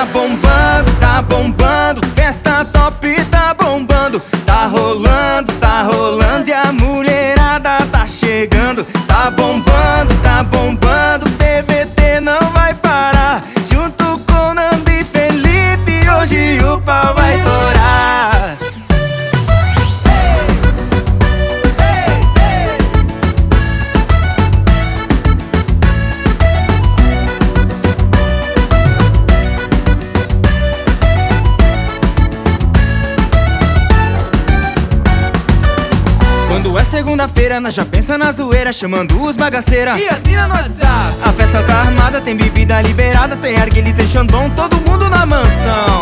Tá bombando, tá bombando, festa top tá bombando. Tá rolando, tá rolando e a mulherada tá chegando. Tá bombando, tá segunda-feira, nós já pensa na zoeira, chamando os bagaceira. E as mina no WhatsApp. A festa tá armada, tem bebida liberada, tem arguile, tem xandão, todo mundo na mansão.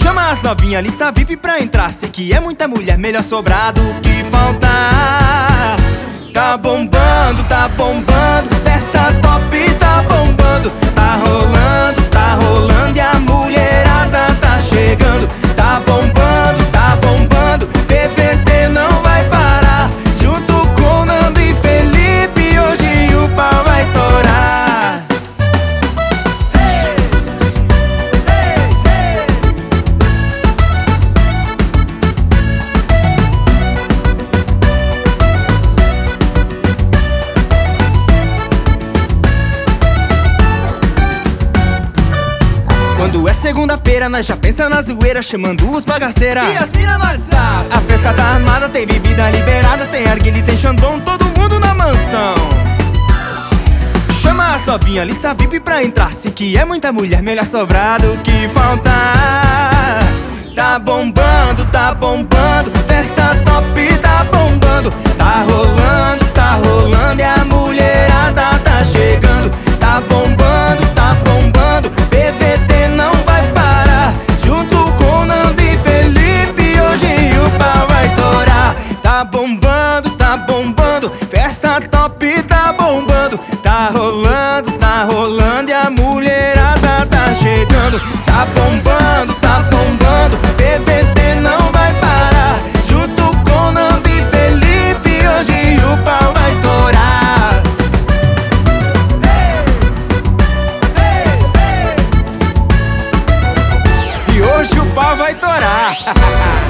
Chama as novinhas, lista VIP pra entrar. Sei que é muita mulher, melhor sobrado que faltar. Tá bombando, tá bombando, Quando é segunda-feira, nós já pensa na zoeira, chamando os bagaceira. E as mina no WhatsApp. A festa tá armada, tem bebida liberada, tem arguile, tem xandão, todo mundo na mansão. Chama as novinhas, lista VIP pra entrar. Se que é muita mulher, melhor sobrado que faltar. Tá bombando, tá bombando, bombando, tá bombando, tá bombando. BBT não vai parar. Junto com Nando e Felipe, hoje o pau vai torar. E hoje o pau vai torar.